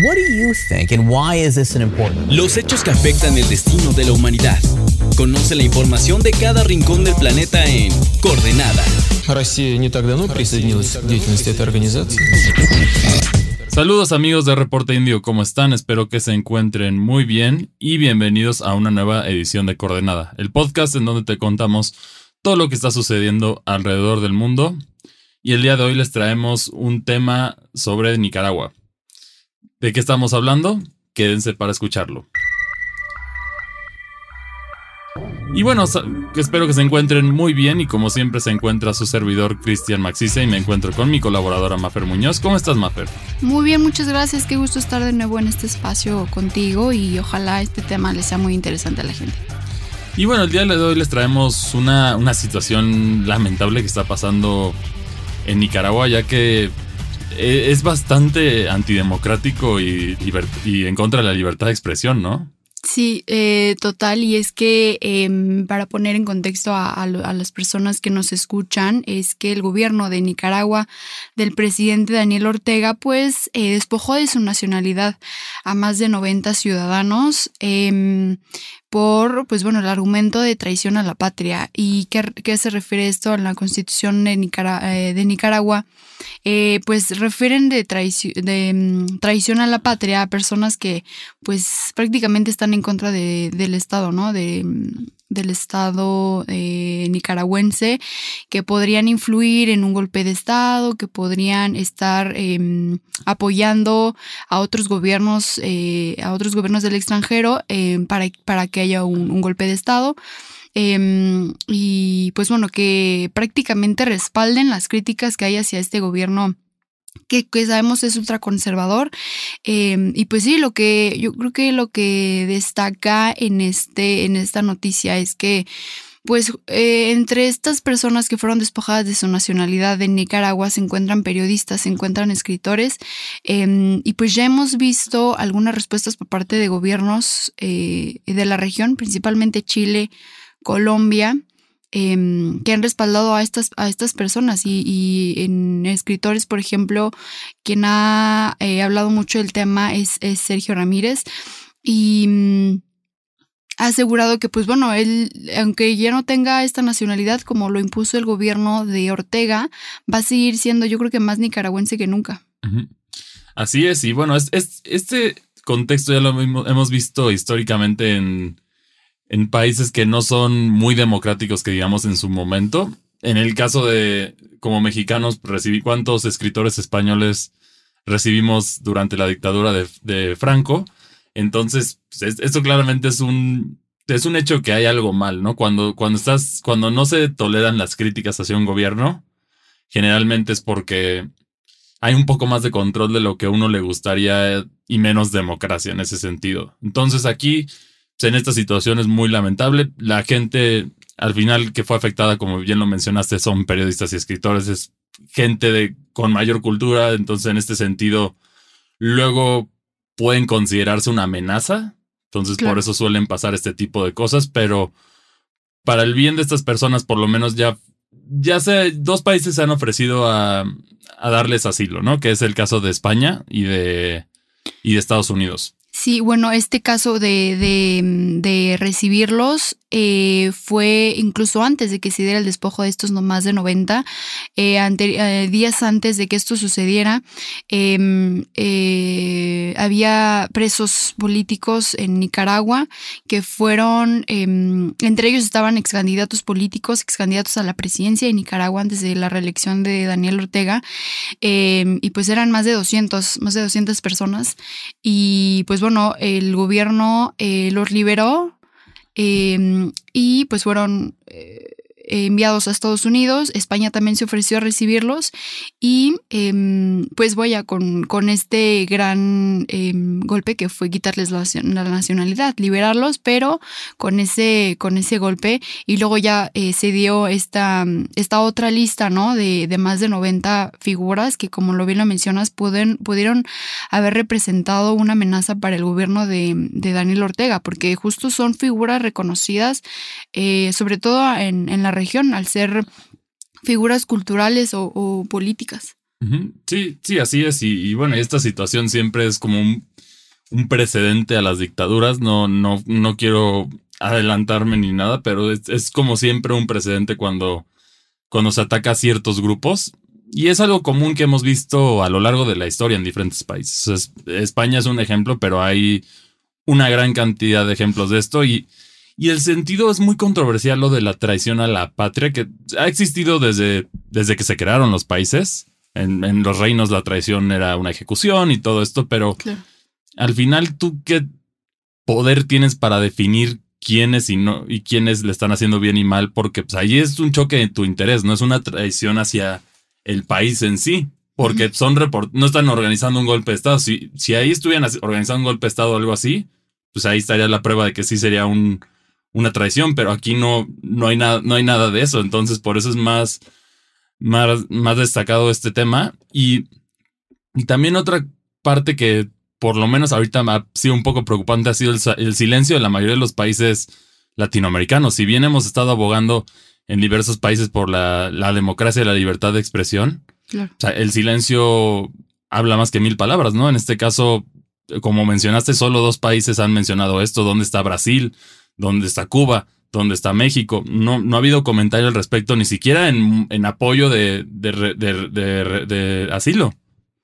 What do you think and why is this an important? Los hechos que afectan el destino de la humanidad. Conoce la información de cada rincón del planeta en Coordenada. Россия не так давно присоединилась к деятельности этой организации. Saludos amigos de Reporte Indio, ¿cómo están? Espero que se encuentren muy bien y bienvenidos a una nueva edición de Coordenada, el podcast en donde te contamos todo lo que está sucediendo alrededor del mundo. Y el día de hoy les traemos un tema sobre Nicaragua. ¿De qué estamos hablando? Quédense para escucharlo. Y bueno, espero que se encuentren muy bien y como siempre se encuentra su servidor Cristian Maxice y me encuentro con mi colaboradora Mafer Muñoz. ¿Cómo estás Mafer? Muy bien, muchas gracias. Qué gusto estar de nuevo en este espacio contigo y ojalá este tema les sea muy interesante a la gente. Y bueno, el día de hoy les traemos una, una situación lamentable que está pasando en Nicaragua ya que es bastante antidemocrático y, en contra de la libertad de expresión, ¿no? Sí, eh, total. Y es que em, para poner en contexto a, las personas que nos escuchan, es que el gobierno de Nicaragua del presidente Daniel Ortega, pues eh, despojó de su nacionalidad a más de 90 ciudadanos. Por, pues bueno, el argumento de traición a la patria. ¿Y qué, qué se refiere esto en la constitución de, eh, de Nicaragua? Eh, pues refieren de, de mm, traición a la patria a personas que pues prácticamente están en contra de, del Estado, ¿no? De, mm, del Estado eh, nicaragüense que podrían influir en un golpe de Estado, que podrían estar em, apoyando a otros gobiernos, eh, a otros gobiernos del extranjero em, para, para, que haya un, golpe de Estado. Em, y pues bueno, que prácticamente respalden las críticas que hay hacia este gobierno que, sabemos es ultraconservador. Eh, y pues sí, lo que yo creo que lo que destaca en, este, en esta noticia es que pues eh, entre estas personas que fueron despojadas de su nacionalidad en Nicaragua se encuentran periodistas, se encuentran escritores em, y pues ya hemos visto algunas respuestas por parte de gobiernos eh, de la región, principalmente Chile, Colombia, Em, que han respaldado a estas, a estas personas y, en escritores, por ejemplo, quien ha eh, hablado mucho del tema es, Sergio Ramírez y mm, ha asegurado que, pues bueno, él, aunque ya no tenga esta nacionalidad como lo impuso el gobierno de Ortega, va a seguir siendo, yo creo que más nicaragüense que nunca. Así es, y bueno, es, este contexto ya lo hemos visto históricamente en en países que no son muy democráticos, que digamos en su momento. En el caso de, como mexicanos, recibí cuántos escritores españoles recibimos durante la dictadura de, Franco. Entonces, pues, esto claramente es un, es un hecho que hay algo mal, ¿no? Cuando, cuando estás, cuando no se toleran las críticas hacia un gobierno, generalmente es porque hay un poco más de control de lo que uno le gustaría y menos democracia en ese sentido. Entonces aquí en esta situación es muy lamentable. La gente al final que fue afectada, como bien lo mencionaste, son periodistas y escritores, es gente de, con mayor cultura, entonces en este sentido, luego pueden considerarse una amenaza, entonces por eso suelen pasar este tipo de cosas, pero para el bien de estas personas, por lo menos ya, ya sé, dos países se han ofrecido a, a darles asilo, ¿no? Que es el caso de España y de, y de Estados Unidos. Sí, bueno, este caso de, de, de recibirlos eh, fue incluso antes de que se diera el despojo de estos no más de 90, eh, eh, días antes de que esto sucediera, em, había presos políticos en Nicaragua que fueron, em, entre ellos estaban ex candidatos políticos, ex candidatos a la presidencia de Nicaragua antes de la reelección de Daniel Ortega, y pues eran más de 200, más de 200 personas, y pues bueno, el gobierno los liberó Em, y pues fueron eh, enviados a Estados Unidos. España también se ofreció a recibirlos y em, pues voy a con, con este gran em, golpe que fue quitarles la, nacionalidad, liberarlos, pero con ese, con ese golpe y luego ya eh, se dio esta, esta otra lista, ¿no? De, de, más de 90 figuras que como lo bien lo mencionas pueden, pudieron haber representado una amenaza para el gobierno de, de Daniel Ortega, porque justo son figuras reconocidas, eh, sobre todo en, en la región, al ser figuras culturales o, políticas. Sí, sí, así es. Y, bueno, esta situación siempre es como un, precedente a las dictaduras. No, no, no quiero adelantarme ni nada, pero es, como siempre un precedente cuando, cuando se ataca a ciertos grupos. Y es algo común que hemos visto a lo largo de la historia en diferentes países. España es un ejemplo, pero hay una gran cantidad de ejemplos de esto y, y el sentido es muy controversial lo de la traición a la patria que ha existido desde, desde que se crearon los países. En, los reinos la traición era una ejecución y todo esto, pero al final tú qué poder tienes para definir quiénes y no y quiénes le están haciendo bien y mal, porque pues, ahí es un choque en tu interés, no es una traición hacia el país en sí, porque son no están organizando un golpe de Estado. Si, si ahí estuvieran organizando un golpe de Estado o algo así, pues ahí estaría la prueba de que sí sería un, una traición, pero aquí no, no, hay nada, no hay nada de eso. Entonces, por eso es más, más, más destacado este tema. Y, y también otra parte que por lo menos ahorita ha sido un poco preocupante ha sido el, silencio de la mayoría de los países latinoamericanos. Si bien hemos estado abogando en diversos países por la, la democracia y la libertad de expresión, el silencio habla más que mil palabras, ¿no? En este caso, como mencionaste, solo dos países han mencionado esto. ¿Dónde está Brasil? ¿Dónde está Cuba? ¿Dónde está México? No, no ha habido comentario al respecto, ni siquiera en, apoyo de, de, asilo,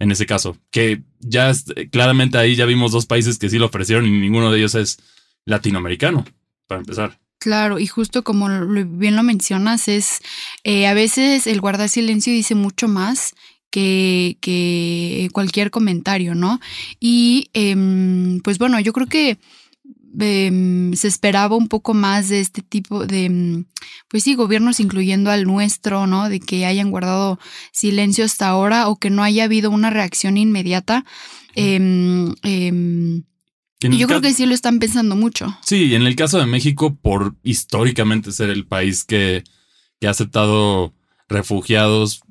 en ese caso. Que ya claramente ahí ya vimos dos países que sí lo ofrecieron y ninguno de ellos es latinoamericano, para empezar. Claro, y justo como bien lo mencionas, es eh, a veces el guardar silencio dice mucho más que, que cualquier comentario, ¿no? Y em, pues bueno, yo creo que em, se esperaba un poco más de este tipo de, em, pues sí, gobiernos incluyendo al nuestro, ¿no? De que hayan guardado silencio hasta ahora o que no haya habido una reacción inmediata. Y yo creo que sí lo están pensando mucho. Sí, en el caso de México, por históricamente ser el país que, que ha aceptado refugiados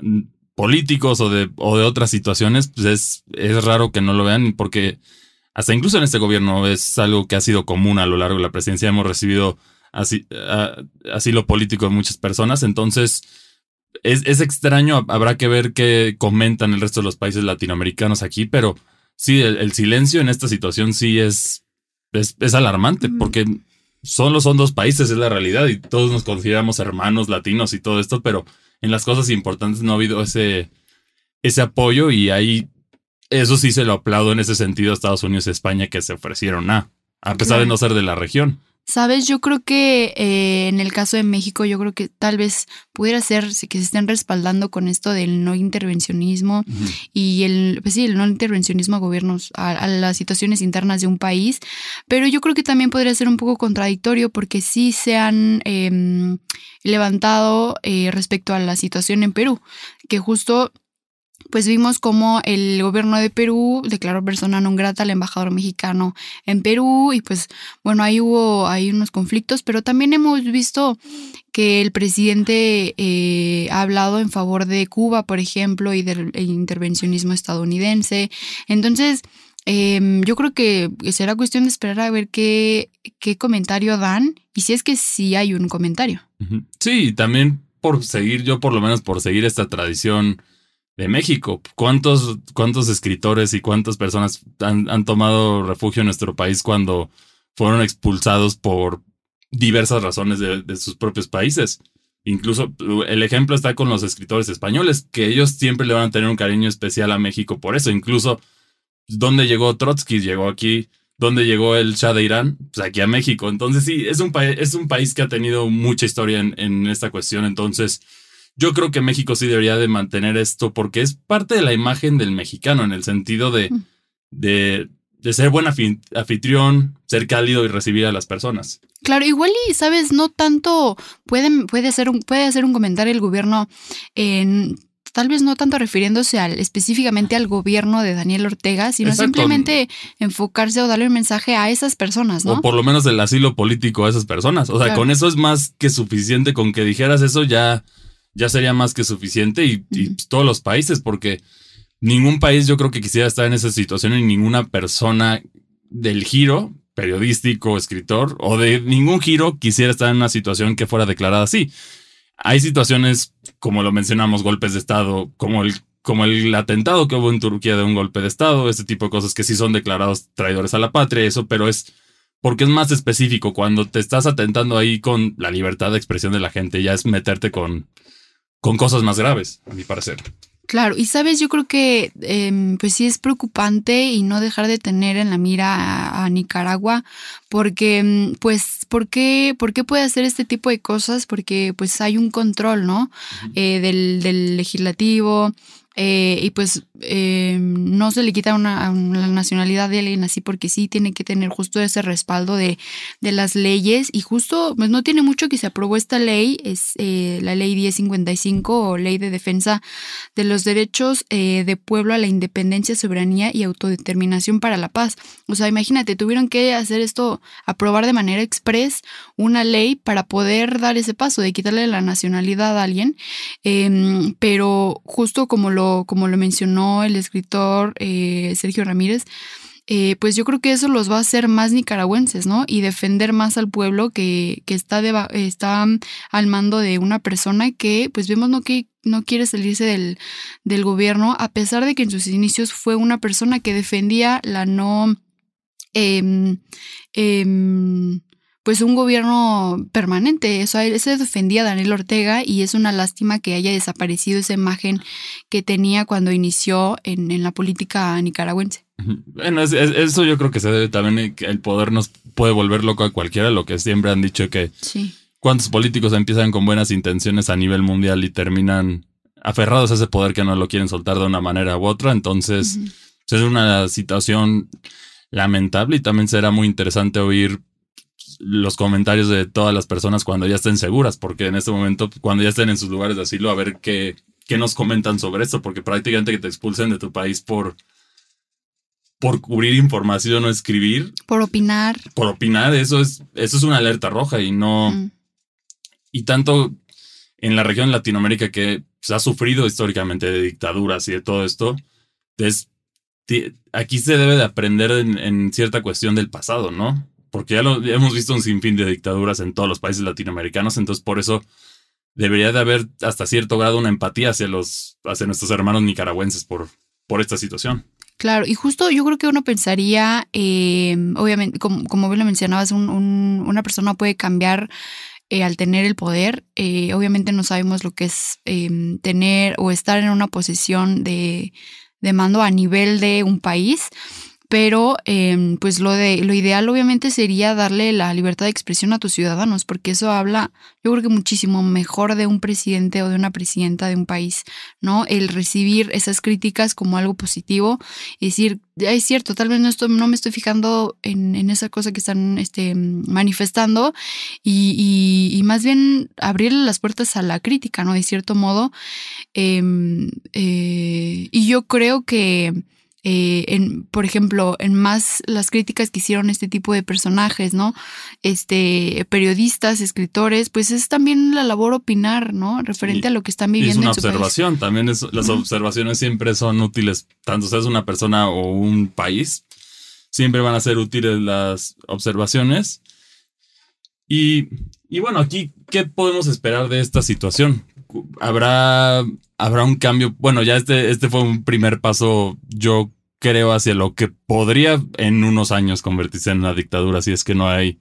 mm, políticos o de, o de otras situaciones, pues es, es raro que no lo vean porque hasta incluso en este gobierno es algo que ha sido común a lo largo de la presidencia. Hemos recibido así, asilo político de muchas personas. Entonces, es, es extraño. Habrá que ver qué comentan el resto de los países latinoamericanos aquí, pero sí, el, silencio en esta situación sí es, es, alarmante, porque solo son dos países, es la realidad, y todos nos consideramos hermanos latinos y todo esto, pero en las cosas importantes no ha habido ese, ese apoyo y ahí eso sí se lo aplaudo en ese sentido a Estados Unidos y España que se ofrecieron a, a pesar de no ser de la región. Sabes, yo creo que eh, en el caso de México, yo creo que tal vez pudiera ser que se estén respaldando con esto del no intervencionismo y el, pues sí, el no intervencionismo a gobiernos, a, las situaciones internas de un país, pero yo creo que también podría ser un poco contradictorio porque sí se han em, levantado eh, respecto a la situación en Perú, que justo pues vimos como el gobierno de Perú declaró persona non grata al embajador mexicano en Perú y pues bueno, ahí hubo hay unos conflictos, pero también hemos visto que el presidente eh, ha hablado en favor de Cuba, por ejemplo, y del intervencionismo estadounidense. Entonces, em, yo creo que será cuestión de esperar a ver qué, qué comentario dan y si es que sí hay un comentario. Sí, también por seguir, yo por lo menos por seguir esta tradición de México. ¿Cuántos, cuántos escritores y cuántas personas han, tomado refugio en nuestro país cuando fueron expulsados por diversas razones de, sus propios países? Incluso el ejemplo está con los escritores españoles, que ellos siempre le van a tener un cariño especial a México por eso. Incluso, ¿dónde llegó Trotsky? Llegó aquí. ¿Dónde llegó el Shah de Irán? Pues aquí a México. Entonces sí, es un, es un país que ha tenido mucha historia en, en esta cuestión. Entonces, yo creo que México sí debería de mantener esto porque es parte de la imagen del mexicano en el sentido de, de, ser buen anfitrión, ser cálido y recibir a las personas. Claro, igual y sabes, no tanto puede, puede, ser un, puede hacer un comentario el gobierno en tal vez no tanto refiriéndose al, específicamente al gobierno de Daniel Ortega, sino simplemente enfocarse o darle un mensaje a esas personas, ¿no? O por lo menos el asilo político a esas personas. O sea, con eso es más que suficiente, con que dijeras eso ya ya sería más que suficiente y, pues, todos los países, porque ningún país yo creo que quisiera estar en esa situación y ninguna persona del giro periodístico, escritor o de ningún giro quisiera estar en una situación que fuera declarada así. Hay situaciones, como lo mencionamos, golpes de Estado, como el como el atentado que hubo en Turquía de un golpe de Estado, ese tipo de cosas que sí son declarados traidores a la patria, eso, pero es porque es más específico. Cuando te estás atentando ahí con la libertad de expresión de la gente, ya es meterte con, con cosas más graves, a mi parecer. Claro, y sabes, yo creo que em, pues sí es preocupante y no dejar de tener en la mira a, Nicaragua, porque em, pues, ¿por qué, ¿por qué puede hacer este tipo de cosas? Porque pues hay un control, ¿no? Eh, del, del legislativo, eh, y pues eh, no se le quita una, la nacionalidad de alguien así porque sí tiene que tener justo ese respaldo de, de las leyes y justo pues no tiene mucho que se aprobó esta ley, es eh, la ley 1055 o ley de defensa de los derechos de pueblo a la independencia, soberanía y autodeterminación para la paz. O sea, imagínate, tuvieron que hacer esto, aprobar de manera express una ley para poder dar ese paso de quitarle la nacionalidad a alguien, em, pero justo como lo como lo mencionó el escritor eh, Sergio Ramírez, eh, pues yo creo que eso los va a hacer más nicaragüenses, ¿no? Y defender más al pueblo que, está, está al mando de una persona que, pues vemos no que no quiere salirse del, del gobierno, a pesar de que en sus inicios fue una persona que defendía la no... Eh, pues un gobierno permanente. Eso, se defendía a Daniel Ortega y es una lástima que haya desaparecido esa imagen que tenía cuando inició en, la política nicaragüense. Bueno, eso yo creo que se debe también, que el poder nos puede volver loco a cualquiera, lo que siempre han dicho que sí. cuántos políticos empiezan con buenas intenciones a nivel mundial y terminan aferrados a ese poder que no lo quieren soltar de una manera u otra. Entonces, es una situación lamentable y también será muy interesante oír los comentarios de todas las personas cuando ya estén seguras, porque en este momento, cuando ya estén en sus lugares de asilo, a ver qué, qué nos comentan sobre esto, porque prácticamente que te expulsen de tu país por, por cubrir información o escribir. Por opinar. Por opinar, eso es, eso es una alerta roja y no. Y tanto en la región de Latinoamérica que se ha sufrido históricamente de dictaduras y de todo esto, es, aquí se debe de aprender en cierta cuestión del pasado, ¿no? Porque ya, lo, hemos visto un sinfín de dictaduras en todos los países latinoamericanos, entonces por eso debería de haber hasta cierto grado una empatía hacia los hacia nuestros hermanos nicaragüenses por, por esta situación. Claro, y justo yo creo que uno pensaría, eh, obviamente, como, como bien lo mencionabas, una persona puede cambiar eh, al tener el poder. Eh, obviamente no sabemos lo que es tener o estar en una posición de, de mando a nivel de un país pero em, pues lo de lo ideal obviamente sería darle la libertad de expresión a tus ciudadanos, porque eso habla, yo creo que muchísimo mejor de un presidente o de una presidenta de un país, ¿no? El recibir esas críticas como algo positivo y decir, es cierto, tal vez no, estoy, no me estoy fijando en, esa cosa que están este, manifestando y, más bien abrirle las puertas a la crítica, ¿no? De cierto modo. Em, eh, y yo creo que eh, en, por ejemplo, en más las críticas que hicieron este tipo de personajes, ¿no? Este, periodistas, escritores, pues es también la labor opinar, ¿no? Referente a lo que están viviendo. Es una observación, también es, las observaciones siempre son útiles, tanto seas una persona o un país, siempre van a ser útiles las observaciones. Y, y bueno, aquí, ¿qué podemos esperar de esta situación? Habrá habrá un cambio. Bueno, ya este, este fue un primer paso, yo creo, hacia lo que podría en unos años convertirse en una dictadura si es que no hay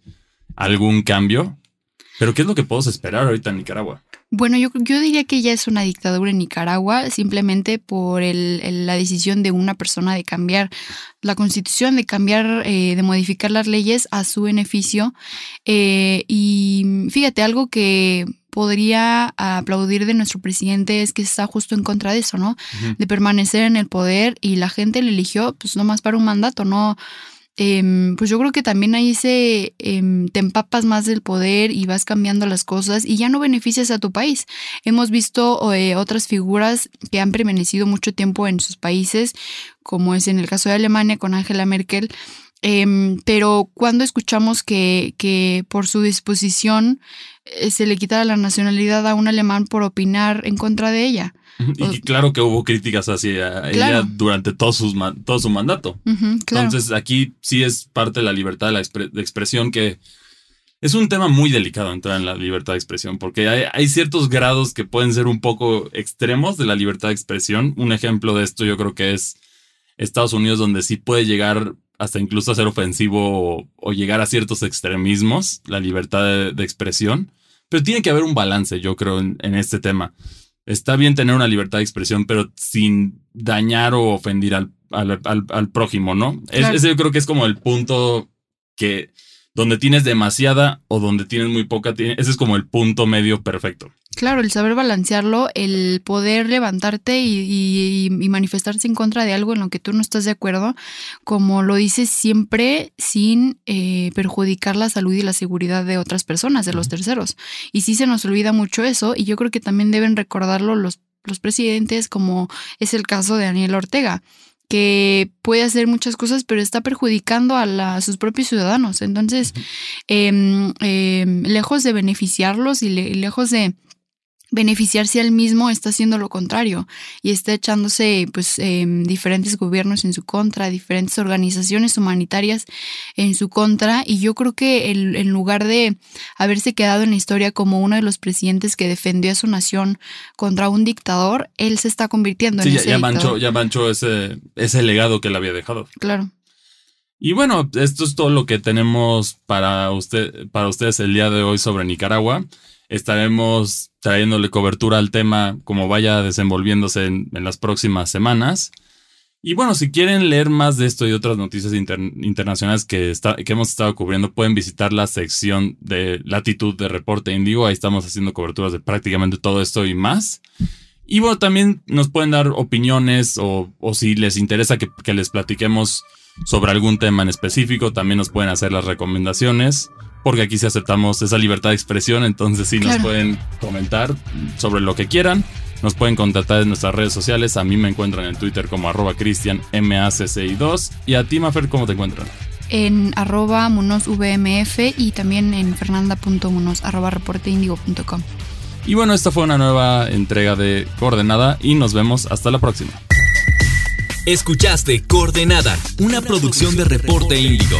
algún cambio. Pero ¿qué es lo que podemos esperar ahorita en Nicaragua? Bueno, yo, yo diría que ya es una dictadura en Nicaragua simplemente por el, la decisión de una persona de cambiar la constitución, de cambiar, eh, de modificar las leyes a su beneficio. Eh, y fíjate, algo que podría aplaudir de nuestro presidente es que está justo en contra de eso, ¿no? De permanecer en el poder y la gente le eligió pues no más para un mandato, ¿no? Em, pues yo creo que también ahí se em, te empapas más del poder y vas cambiando las cosas y ya no beneficias a tu país. Hemos visto eh, otras figuras que han permanecido mucho tiempo en sus países, como es en el caso de Alemania con Angela Merkel, Em, pero cuando escuchamos que, que por su disposición eh, se le quitara la nacionalidad a un alemán por opinar en contra de ella. Y claro que hubo críticas hacia ella durante todo, todo su mandato. Entonces aquí sí es parte de la libertad de, la expresión que es un tema muy delicado entrar en la libertad de expresión, porque hay, hay, ciertos grados que pueden ser un poco extremos de la libertad de expresión. Un ejemplo de esto yo creo que es Estados Unidos, donde sí puede llegar hasta incluso ser ofensivo o, o llegar a ciertos extremismos, la libertad de, de, expresión. Pero tiene que haber un balance, yo creo, en, en este tema. Está bien tener una libertad de expresión, pero sin dañar o ofender al, al, al, al prójimo, ¿no? Claro. ese yo creo que es como el punto que donde tienes demasiada o donde tienes muy poca, ese es como el punto medio perfecto. Claro, el saber balancearlo, el poder levantarte y, y, y, manifestarse en contra de algo en lo que tú no estás de acuerdo, como lo dices siempre sin eh, perjudicar la salud y la seguridad de otras personas, de los terceros. Y sí se nos olvida mucho eso y yo creo que también deben recordarlo los, los presidentes, como es el caso de Daniel Ortega que puede hacer muchas cosas, pero está perjudicando a, la, a sus propios ciudadanos. Entonces, eh, eh, lejos de beneficiarlos y, le, y lejos de beneficiarse al mismo está haciendo lo contrario y está echándose pues eh, diferentes gobiernos en su contra, diferentes organizaciones humanitarias en su contra y yo creo que el, en lugar de haberse quedado en la historia como uno de los presidentes que defendió a su nación contra un dictador, él se está convirtiendo sí, en ya, ese ya dictador. manchó, ya manchó ese, ese legado que le había dejado. Claro. Y bueno, esto es todo lo que tenemos para usted, para ustedes el día de hoy sobre Nicaragua. Estaremos trayéndole cobertura al tema como vaya desenvolviéndose en, las próximas semanas. Y bueno, si quieren leer más de esto y otras noticias inter, internacionales que, está, que hemos estado cubriendo, pueden visitar la sección de latitud de Reporte Indigo. Ahí estamos haciendo coberturas de prácticamente todo esto y más. Y bueno, también nos pueden dar opiniones o, o si les interesa que, que les platiquemos sobre algún tema en específico, también nos pueden hacer las recomendaciones porque aquí sí aceptamos esa libertad de expresión, entonces sí claro. nos pueden comentar sobre lo que quieran. Nos pueden contactar en nuestras redes sociales. A mí me encuentran en Twitter como arroba cristianmacci2. Y a ti, Mafer, ¿cómo te encuentran? En arroba munosvmf y también en fernanda.munos arroba reporteindigo.com. Y bueno, esta fue una nueva entrega de Coordenada y nos vemos hasta la próxima. Escuchaste Coordenada, una producción de Reporte Índigo.